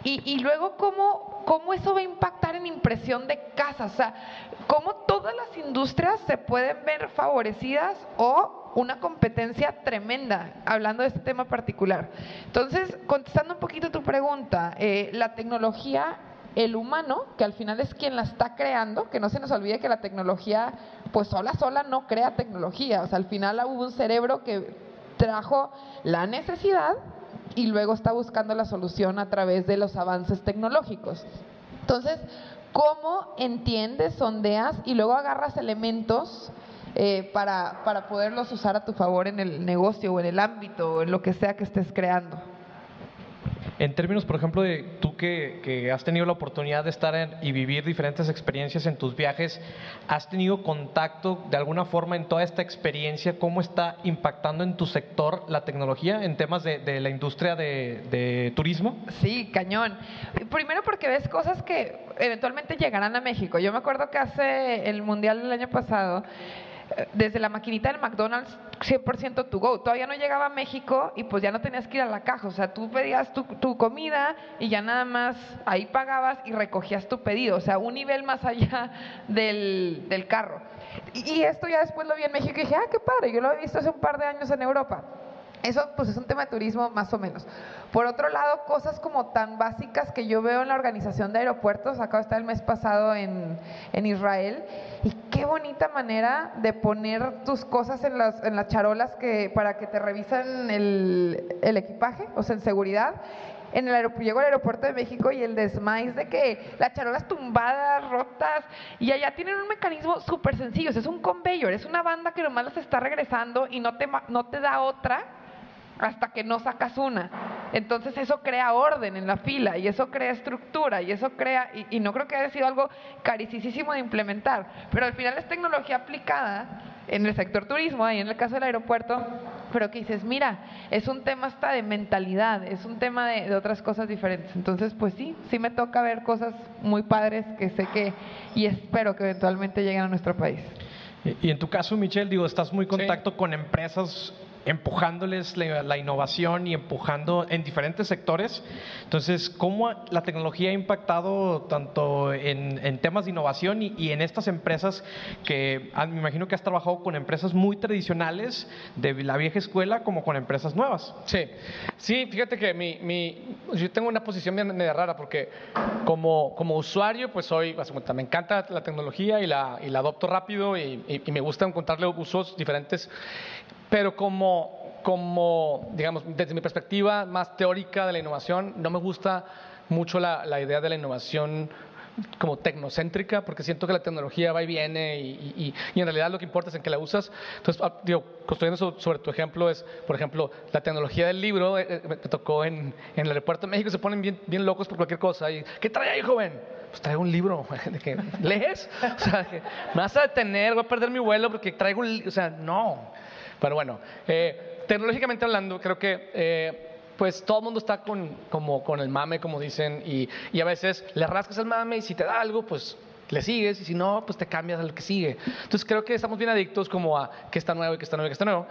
Y, y luego cómo, cómo eso va a impactar en impresión de casas, o sea, cómo todas las industrias se pueden ver favorecidas o una competencia tremenda, hablando de este tema particular. Entonces, contestando un poquito tu pregunta, eh, la tecnología, el humano, que al final es quien la está creando, que no se nos olvide que la tecnología, pues sola, sola no crea tecnología, o sea, al final hubo un cerebro que trajo la necesidad y luego está buscando la solución a través de los avances tecnológicos. Entonces, ¿cómo entiendes, sondeas y luego agarras elementos eh, para, para poderlos usar a tu favor en el negocio o en el ámbito o en lo que sea que estés creando. En términos, por ejemplo, de tú que, que has tenido la oportunidad de estar en, y vivir diferentes experiencias en tus viajes, ¿has tenido contacto de alguna forma en toda esta experiencia? ¿Cómo está impactando en tu sector la tecnología en temas de, de la industria de, de turismo? Sí, cañón. Primero porque ves cosas que eventualmente llegarán a México. Yo me acuerdo que hace el Mundial del año pasado, desde la maquinita del McDonald's 100% to go. Todavía no llegaba a México y pues ya no tenías que ir a la caja. O sea, tú pedías tu, tu, comida y ya nada más ahí pagabas y recogías tu pedido. O sea, un nivel más allá del, del carro. Y, y esto ya después lo vi en México y dije, ah, qué padre. Yo lo he visto hace un par de años en Europa. Eso pues es un tema de turismo más o menos. Por otro lado, cosas como tan básicas que yo veo en la organización de aeropuertos, acabo de estar el mes pasado en, en Israel, y qué bonita manera de poner tus cosas en las, en las charolas que, para que te revisen el, el equipaje, o sea, en seguridad. En el llego al aeropuerto de México y el desmais de que las charolas tumbadas, rotas, y allá tienen un mecanismo súper sencillo, es un conveyor, es una banda que nomás las está regresando y no te, no te da otra hasta que no sacas una. Entonces eso crea orden en la fila y eso crea estructura y eso crea, y, y no creo que haya sido algo carísimo de implementar, pero al final es tecnología aplicada en el sector turismo, ahí en el caso del aeropuerto, pero que dices, mira, es un tema hasta de mentalidad, es un tema de, de, otras cosas diferentes. Entonces, pues sí, sí me toca ver cosas muy padres que sé que, y espero que eventualmente lleguen a nuestro país. Y, y en tu caso, Michelle, digo, estás muy en contacto sí. con empresas empujándoles la, innovación y empujando en diferentes sectores. Entonces, ¿cómo la tecnología ha impactado tanto en, temas de innovación y, en estas empresas que ah, me imagino que has trabajado con empresas muy tradicionales de la vieja escuela como con empresas nuevas? Sí, sí, fíjate que yo tengo una posición media rara porque como, usuario, pues soy, me encanta la tecnología y la, y adopto rápido y, y me gusta encontrarle usos diferentes pero como, como, digamos, desde mi perspectiva más teórica de la innovación, no me gusta mucho la, la idea de la innovación como tecnocéntrica, porque siento que la tecnología va y viene y, y, y, en realidad lo que importa es en qué la usas. Entonces, ah, digo, construyendo sobre tu ejemplo es, por ejemplo, la tecnología del libro, eh, eh, me tocó en, en, el aeropuerto de México, se ponen bien, bien locos por cualquier cosa. Y, ¿Qué trae ahí, joven? Pues traigo un libro. ¿De ¿Lees? O sea, me vas a detener, voy a perder mi vuelo porque traigo un... O sea, no. Pero bueno, eh, tecnológicamente hablando, creo que eh, pues todo el mundo está con, como, con el mame, como dicen, y, y, a veces le rascas el mame y si te da algo, pues le sigues, y si no, pues te cambias al que sigue. Entonces creo que estamos bien adictos como a que está nuevo y que está nuevo y que está nuevo.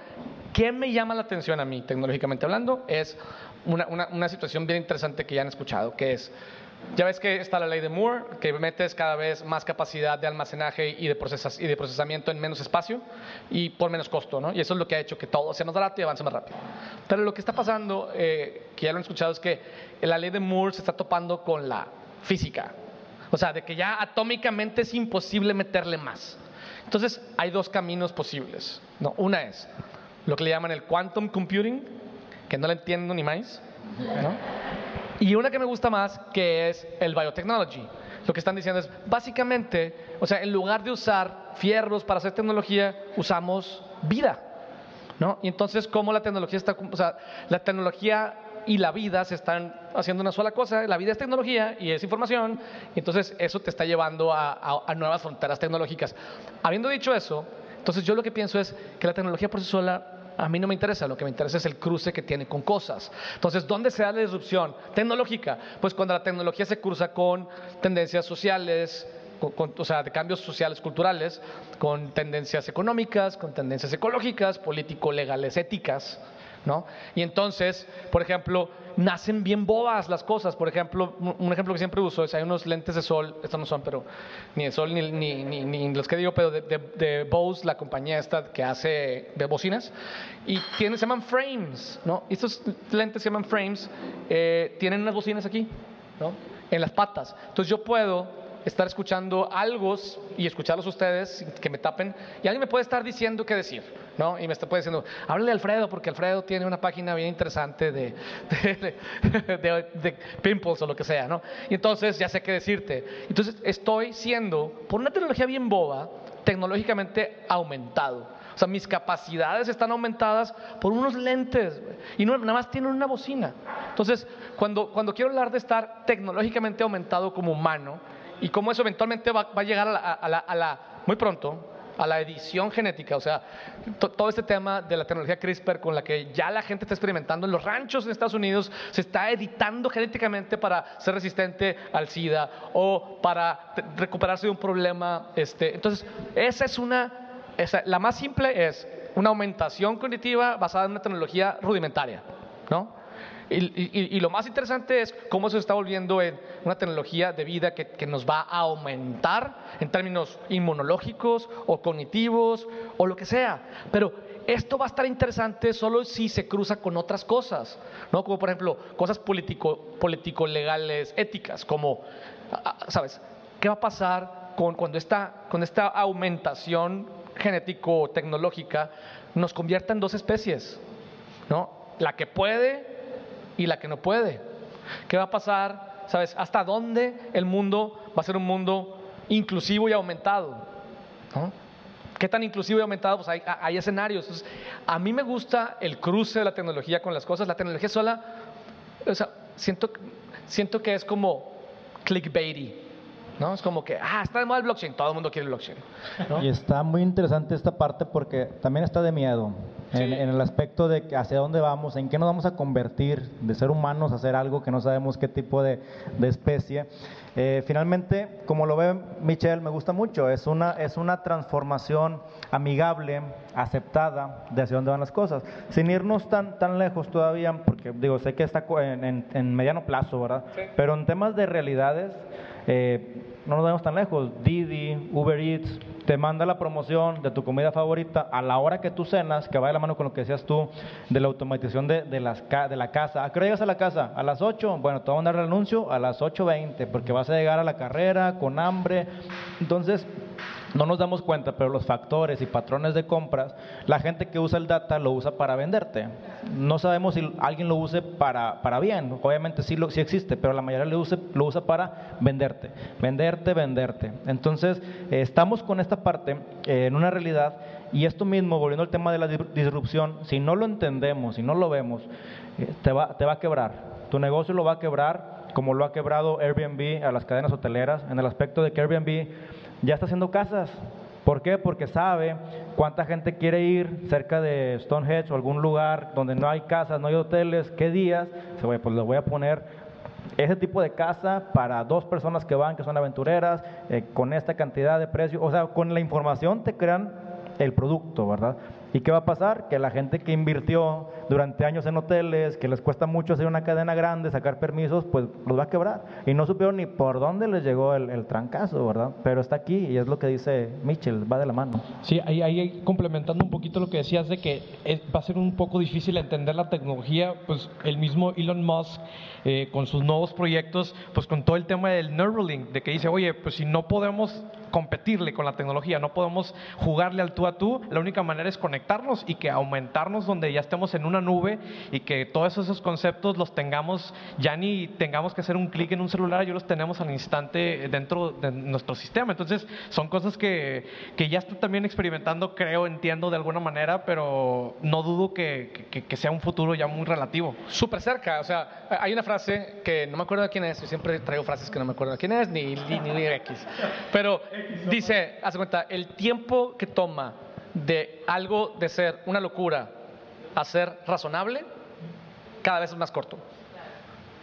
¿Qué me llama la atención a mí, tecnológicamente hablando? Es una, una, una situación bien interesante que ya han escuchado, que es ya ves que está la ley de Moore, que metes cada vez más capacidad de almacenaje y de, procesas, y de procesamiento en menos espacio y por menos costo, ¿no? Y eso es lo que ha hecho que todo sea más barato y avance más rápido. Pero lo que está pasando, eh, que ya lo han escuchado, es que la ley de Moore se está topando con la física. O sea, de que ya atómicamente es imposible meterle más. Entonces, hay dos caminos posibles. ¿no? Una es lo que le llaman el quantum computing, que no le entiendo ni más, ¿no? Y una que me gusta más, que es el biotechnology. Lo que están diciendo es, básicamente, o sea, en lugar de usar fierros para hacer tecnología, usamos vida. ¿no? Y entonces, ¿cómo la tecnología está, o sea, la tecnología y la vida se están haciendo una sola cosa, la vida es tecnología y es información, y entonces eso te está llevando a, a, a nuevas fronteras tecnológicas. Habiendo dicho eso, entonces yo lo que pienso es que la tecnología por sí sola a mí no me interesa, lo que me interesa es el cruce que tiene con cosas. Entonces, ¿dónde se da la disrupción tecnológica? Pues cuando la tecnología se cruza con tendencias sociales, con, con, o sea, de cambios sociales, culturales, con tendencias económicas, con tendencias ecológicas, político-legales, éticas. ¿No? Y entonces, por ejemplo, nacen bien bobas las cosas. Por ejemplo, un ejemplo que siempre uso es, hay unos lentes de sol, estos no son, pero ni de sol ni, ni, ni, ni los que digo, pero de, de, Bose, la compañía esta que hace de bocinas, y tienen, se llaman frames, ¿no? Estos lentes se llaman frames, eh, tienen unas bocinas aquí, ¿no? En las patas. Entonces yo puedo estar escuchando algo y escucharlos ustedes, que me tapen, y alguien me puede estar diciendo qué decir, ¿no? Y me está puede diciendo, háblale a Alfredo, porque Alfredo tiene una página bien interesante de, de, de, de, pimples o lo que sea, ¿no? Y entonces ya sé qué decirte. Entonces estoy siendo, por una tecnología bien boba, tecnológicamente aumentado. O sea, mis capacidades están aumentadas por unos lentes y no, nada más tienen una bocina. Entonces, cuando, cuando quiero hablar de estar tecnológicamente aumentado como humano y cómo eso eventualmente va, a llegar a la, a muy pronto, a la edición genética, o sea, todo este tema de la tecnología CRISPR con la que ya la gente está experimentando en los ranchos en Estados Unidos, se está editando genéticamente para ser resistente al SIDA o para recuperarse de un problema. Este, entonces, esa es una, la más simple es una aumentación cognitiva basada en una tecnología rudimentaria, ¿no? Y, lo más interesante es cómo se está volviendo en una tecnología de vida que, que, nos va a aumentar en términos inmunológicos o cognitivos o lo que sea. Pero esto va a estar interesante solo si se cruza con otras cosas, ¿no? Como por ejemplo cosas político, político éticas, como, ¿sabes? ¿Qué va a pasar con, cuando esta, con esta aumentación genético-tecnológica nos convierta en dos especies, ¿no? La que puede y la que no puede. ¿Qué va a pasar? ¿Sabes? ¿Hasta dónde el mundo va a ser un mundo inclusivo y aumentado? ¿Qué tan inclusivo y aumentado? Pues hay, escenarios. a mí me gusta el cruce de la tecnología con las cosas. La tecnología sola, o sea, siento, siento que es como clickbaity. ¿No? Es como que, ah, está de moda el blockchain, todo el mundo quiere el blockchain. Y está muy interesante esta parte porque también está de miedo, en, el aspecto de hacia dónde vamos, en qué nos vamos a convertir de ser humanos a ser algo que no sabemos qué tipo de, especie. Eh, finalmente, como lo ve Michelle, me gusta mucho, es una, es una transformación amigable, aceptada de hacia dónde van las cosas, sin irnos tan, tan lejos todavía, porque digo, sé que está en, en mediano plazo, ¿verdad? Pero en temas de realidades, eh, no nos vemos tan lejos, Didi, Uber Eats, te manda la promoción de tu comida favorita a la hora que tú cenas, que va de la mano con lo que decías tú, de la automatización de, de, las, de la casa. ¿A qué hora llegas a la casa? ¿A las 8? Bueno, te voy a mandar el anuncio a las 8.20, porque vas a llegar a la carrera con hambre. Entonces, no nos damos cuenta, pero los factores y patrones de compras, la gente que usa el data lo usa para venderte. No sabemos si alguien lo use para, para bien, obviamente sí, lo, sí existe, pero la mayoría lo, lo usa para venderte, venderte, venderte. Entonces, eh, estamos con esta parte eh, en una realidad y esto mismo, volviendo al tema de la disrupción, si no lo entendemos, si no lo vemos, eh, te, va, te va a quebrar. Tu negocio lo va a quebrar como lo ha quebrado Airbnb a las cadenas hoteleras, en el aspecto de que Airbnb ya está haciendo casas. ¿Por qué? Porque sabe cuánta gente quiere ir cerca de Stonehenge o algún lugar donde no hay casas, no hay hoteles, qué días. Pues le voy a poner ese tipo de casa para dos personas que van, que son aventureras, eh, con esta cantidad de precio. O sea, con la información te crean el producto, ¿verdad? ¿Y qué va a pasar? Que la gente que invirtió durante años en hoteles, que les cuesta mucho hacer una cadena grande, sacar permisos, pues los va a quebrar. Y no supieron ni por dónde les llegó el, trancazo, ¿verdad? Pero está aquí y es lo que dice Mitchell, va de la mano. Sí, ahí, complementando un poquito lo que decías de que va a ser un poco difícil entender la tecnología, pues el mismo Elon Musk eh, con sus nuevos proyectos, pues con todo el tema del Neuralink, de que dice, oye, pues si no podemos competirle con la tecnología, no podemos jugarle al tú a tú, la única manera es conectarnos y que aumentarnos donde ya estemos en una nube y que todos esos conceptos los tengamos, ya ni tengamos que hacer un clic en un celular, yo los tenemos al instante dentro de nuestro sistema. Entonces, son cosas que, que ya estoy también experimentando, creo, entiendo de alguna manera, pero no dudo que, que, sea un futuro ya muy relativo. Súper cerca, o sea, hay una frase que no me acuerdo de quién es, yo siempre traigo frases que no me acuerdo de quién es, ni, ni, ni, ni X, pero Dice, hace cuenta, el tiempo que toma de algo de ser una locura a ser razonable, cada vez es más corto.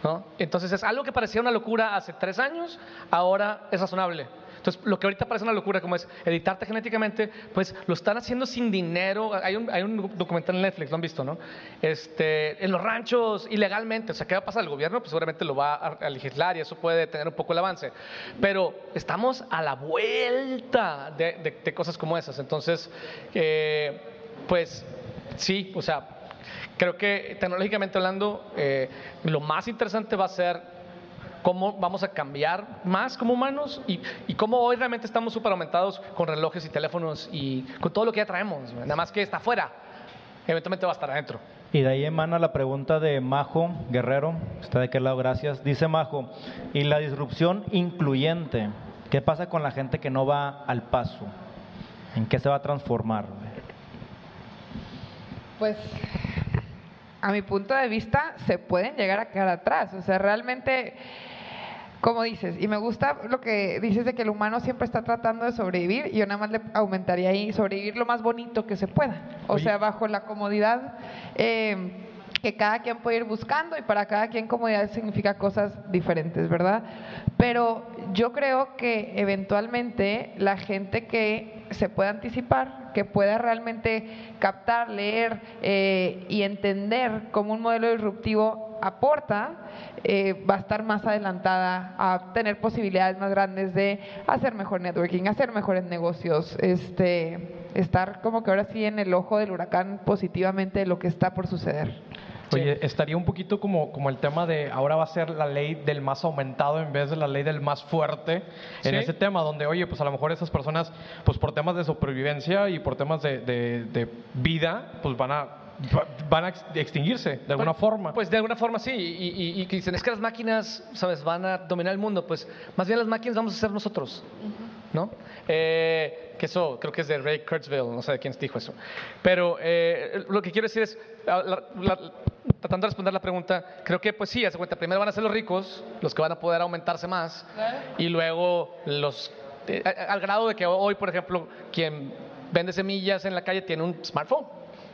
¿no? Entonces es algo que parecía una locura hace tres años, ahora es razonable. Entonces, lo que ahorita parece una locura, como es editarte genéticamente, pues lo están haciendo sin dinero. Hay un, hay un documental en Netflix, lo han visto, ¿no? Este, en los ranchos, ilegalmente. O sea, ¿qué va a pasar? El gobierno, pues seguramente lo va a, legislar y eso puede tener un poco el avance. Pero estamos a la vuelta de, cosas como esas. Entonces, eh, pues sí, o sea, creo que tecnológicamente hablando, eh, lo más interesante va a ser cómo vamos a cambiar más como humanos y, y cómo hoy realmente estamos súper aumentados con relojes y teléfonos y con todo lo que ya traemos, nada más que está afuera, eventualmente va a estar adentro. Y de ahí emana la pregunta de Majo Guerrero, está de aquel lado, gracias. Dice Majo, ¿y la disrupción incluyente? ¿Qué pasa con la gente que no va al paso? ¿En qué se va a transformar? Pues a mi punto de vista se pueden llegar a quedar atrás. O sea, realmente, como dices, y me gusta lo que dices de que el humano siempre está tratando de sobrevivir, y yo nada más le aumentaría ahí sobrevivir lo más bonito que se pueda. O sea, bajo la comodidad. Eh, que cada quien puede ir buscando y para cada quien comodidad significa cosas diferentes, ¿verdad? Pero yo creo que eventualmente la gente que se pueda anticipar, que pueda realmente captar, leer eh, y entender cómo un modelo disruptivo aporta, eh, va a estar más adelantada a tener posibilidades más grandes de hacer mejor networking, hacer mejores negocios, este, estar como que ahora sí en el ojo del huracán positivamente de lo que está por suceder. Oye, estaría un poquito como, como el tema de ahora va a ser la ley del más aumentado en vez de la ley del más fuerte en ese tema, donde, oye, pues a lo mejor esas personas, pues por temas de supervivencia y por temas de, de, vida, pues van a van a extinguirse de alguna pues, forma. Pues de alguna forma sí, y, y, que dicen, es que las máquinas, ¿sabes?, van a dominar el mundo, pues más bien las máquinas vamos a ser nosotros, ¿no? Eh, que eso creo que es de Ray Kurzweil, no sé de quién dijo eso. Pero eh, lo que quiero decir es, la, tratando de responder la pregunta, creo que pues sí, hace cuenta, primero van a ser los ricos, los que van a poder aumentarse más, y luego los, eh, al grado de que hoy, por ejemplo, quien vende semillas en la calle tiene un smartphone,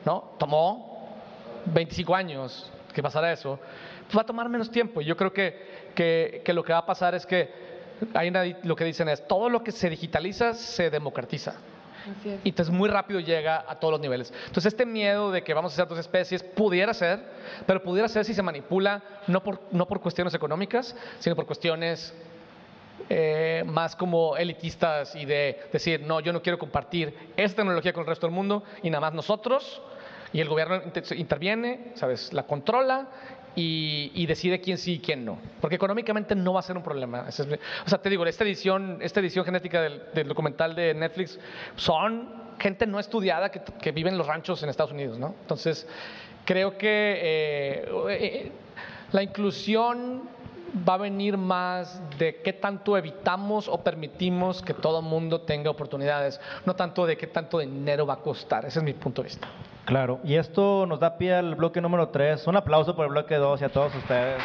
¿no? Tomó 25 años que pasara eso, pues va a tomar menos tiempo. Y yo creo que, que, que lo que va a pasar es que hay lo que dicen es, todo lo que se digitaliza se democratiza. Y entonces muy rápido llega a todos los niveles. Entonces este miedo de que vamos a ser dos especies pudiera ser, pero pudiera ser si se manipula no por, no por cuestiones económicas, sino por cuestiones eh, más como elitistas y de decir, no, yo no quiero compartir esta tecnología con el resto del mundo y nada más nosotros. Y el gobierno interviene, ¿sabes? La controla y, decide quién sí y quién no. Porque económicamente no va a ser un problema. o sea, te digo, esta edición, esta edición genética del, documental de Netflix son gente no estudiada que, vive en los ranchos en Estados Unidos, ¿no? Entonces, creo que eh, eh, la inclusión va a venir más de qué tanto evitamos o permitimos que todo el mundo tenga oportunidades, no tanto de qué tanto dinero va a costar. Ese es mi punto de vista. Claro, y esto nos da pie al bloque número 3. Un aplauso por el bloque 2 y a todos ustedes.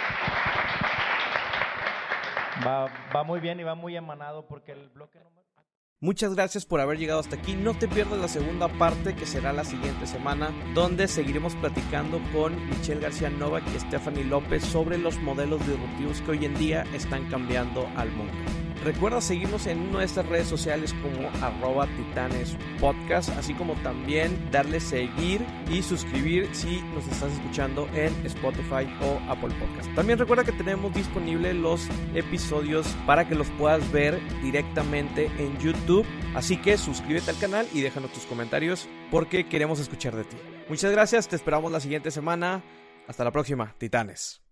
Va, va muy bien y va muy emanado porque el bloque número... Muchas gracias por haber llegado hasta aquí. No te pierdas la segunda parte que será la siguiente semana, donde seguiremos platicando con Michelle García Novak y Stephanie López sobre los modelos disruptivos que hoy en día están cambiando al mundo. Recuerda seguirnos en nuestras redes sociales como arroba titanes podcast, así como también darle seguir y suscribir si nos estás escuchando en Spotify o Apple Podcast. También recuerda que tenemos disponibles los episodios para que los puedas ver directamente en YouTube. Así que suscríbete al canal y déjanos tus comentarios porque queremos escuchar de ti. Muchas gracias, te esperamos la siguiente semana. Hasta la próxima, Titanes.